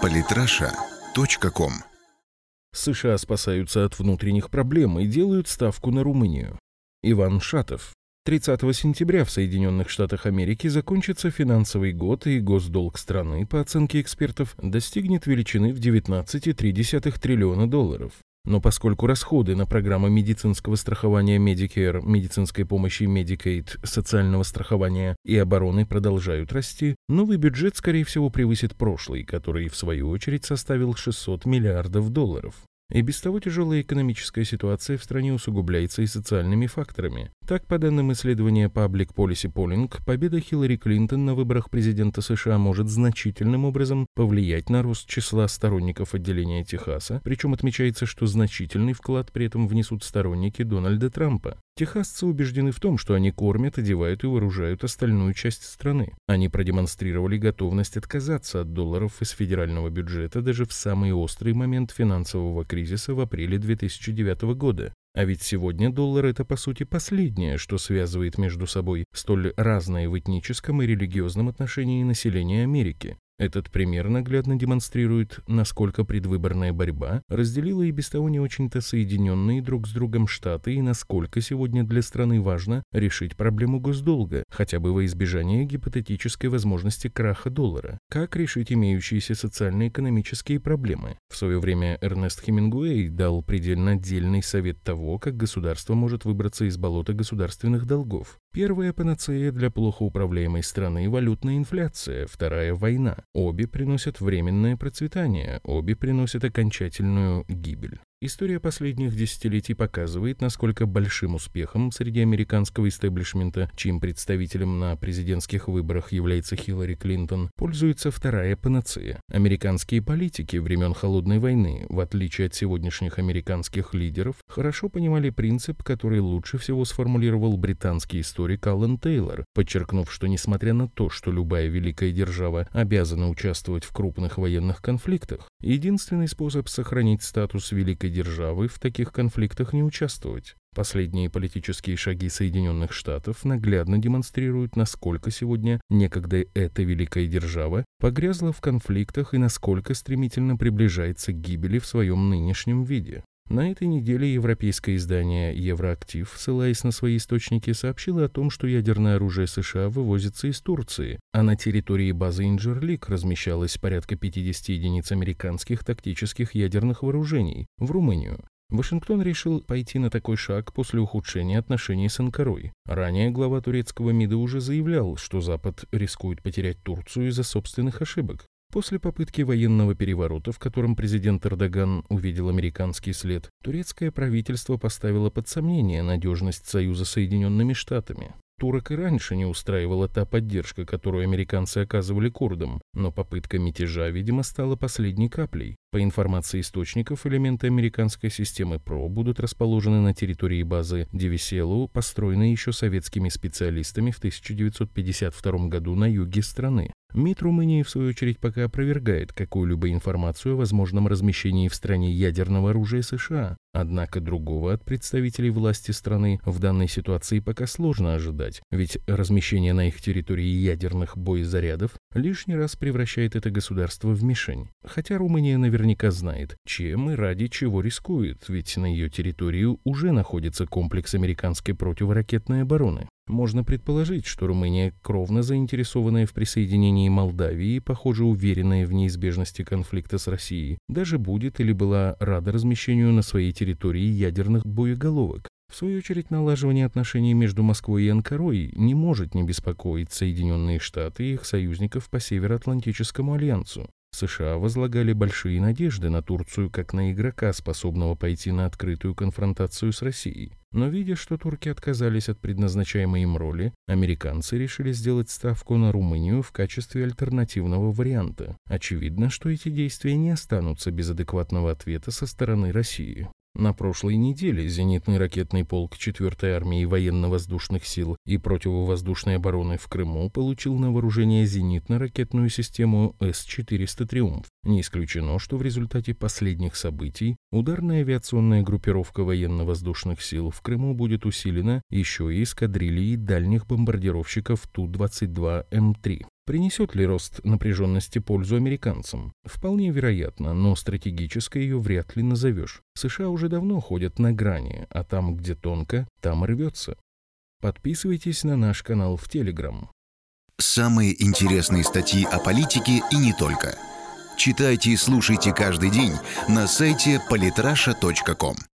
Политраша.ком США спасаются от внутренних проблем и делают ставку на Румынию. Иван Шатов. 30 сентября в Соединенных Штатах Америки закончится финансовый год, и госдолг страны, по оценке экспертов, достигнет величины в 19,3 триллиона долларов. Но поскольку расходы на программы медицинского страхования Medicare, медицинской помощи Medicaid, социального страхования и обороны продолжают расти, новый бюджет, скорее всего, превысит прошлый, который, в свою очередь, составил 600 миллиардов долларов. И без того тяжелая экономическая ситуация в стране усугубляется и социальными факторами. Так, по данным исследования Public Policy Polling, победа Хиллари Клинтон на выборах президента США может значительным образом повлиять на рост числа сторонников отделения Техаса, причем отмечается, что значительный вклад при этом внесут сторонники Дональда Трампа. Техасцы убеждены в том, что они кормят, одевают и вооружают остальную часть страны. Они продемонстрировали готовность отказаться от долларов из федерального бюджета даже в самый острый момент финансового кризиса в апреле 2009 года. А ведь сегодня доллар это по сути последнее, что связывает между собой столь разное в этническом и религиозном отношении население Америки. Этот пример наглядно демонстрирует, насколько предвыборная борьба разделила и без того не очень-то соединенные друг с другом штаты и насколько сегодня для страны важно решить проблему госдолга, хотя бы во избежание гипотетической возможности краха доллара. Как решить имеющиеся социально-экономические проблемы? В свое время Эрнест Хемингуэй дал предельно отдельный совет того, как государство может выбраться из болота государственных долгов. Первая панацея для плохо управляемой страны – валютная инфляция, вторая – война. Обе приносят временное процветание, обе приносят окончательную гибель. История последних десятилетий показывает, насколько большим успехом среди американского истеблишмента, чьим представителем на президентских выборах является Хиллари Клинтон, пользуется вторая панацея. Американские политики времен Холодной войны, в отличие от сегодняшних американских лидеров, хорошо понимали принцип, который лучше всего сформулировал британский историк Аллен Тейлор, подчеркнув, что несмотря на то, что любая великая держава обязана участвовать в крупных военных конфликтах, единственный способ сохранить статус великой державы в таких конфликтах не участвовать. Последние политические шаги Соединенных Штатов наглядно демонстрируют, насколько сегодня некогда эта великая держава погрязла в конфликтах и насколько стремительно приближается к гибели в своем нынешнем виде. На этой неделе европейское издание «Евроактив», ссылаясь на свои источники, сообщило о том, что ядерное оружие США вывозится из Турции, а на территории базы Инджерлик размещалось порядка 50 единиц американских тактических ядерных вооружений в Румынию. Вашингтон решил пойти на такой шаг после ухудшения отношений с Анкарой. Ранее глава турецкого МИДа уже заявлял, что Запад рискует потерять Турцию из-за собственных ошибок. После попытки военного переворота, в котором президент Эрдоган увидел американский след, турецкое правительство поставило под сомнение надежность союза с Соединенными Штатами. Турок и раньше не устраивала та поддержка, которую американцы оказывали курдам, но попытка мятежа, видимо, стала последней каплей. По информации источников, элементы американской системы ПРО будут расположены на территории базы Девиселу, построенной еще советскими специалистами в 1952 году на юге страны. МИД Румынии, в свою очередь, пока опровергает какую-либо информацию о возможном размещении в стране ядерного оружия США. Однако другого от представителей власти страны в данной ситуации пока сложно ожидать, ведь размещение на их территории ядерных боезарядов лишний раз превращает это государство в мишень. Хотя Румыния наверняка знает, чем и ради чего рискует, ведь на ее территории уже находится комплекс американской противоракетной обороны. Можно предположить, что Румыния, кровно заинтересованная в присоединении Молдавии и, похоже, уверенная в неизбежности конфликта с Россией, даже будет или была рада размещению на своей территории ядерных боеголовок. В свою очередь, налаживание отношений между Москвой и Анкарой не может не беспокоить Соединенные Штаты и их союзников по Североатлантическому альянсу. США возлагали большие надежды на Турцию как на игрока, способного пойти на открытую конфронтацию с Россией. Но видя, что турки отказались от предназначаемой им роли, американцы решили сделать ставку на Румынию в качестве альтернативного варианта. Очевидно, что эти действия не останутся без адекватного ответа со стороны России. На прошлой неделе зенитный ракетный полк 4-й армии военно-воздушных сил и противовоздушной обороны в Крыму получил на вооружение зенитно-ракетную систему С-400 «Триумф». Не исключено, что в результате последних событий ударная авиационная группировка военно-воздушных сил в Крыму будет усилена еще и эскадрильей дальних бомбардировщиков Ту-22М3. Принесет ли рост напряженности пользу американцам? Вполне вероятно, но стратегической ее вряд ли назовешь. США уже давно ходят на грани, а там, где тонко, там рвется. Подписывайтесь на наш канал в Телеграм. Самые интересные статьи о политике и не только. Читайте и слушайте каждый день на сайте polytrasha.com.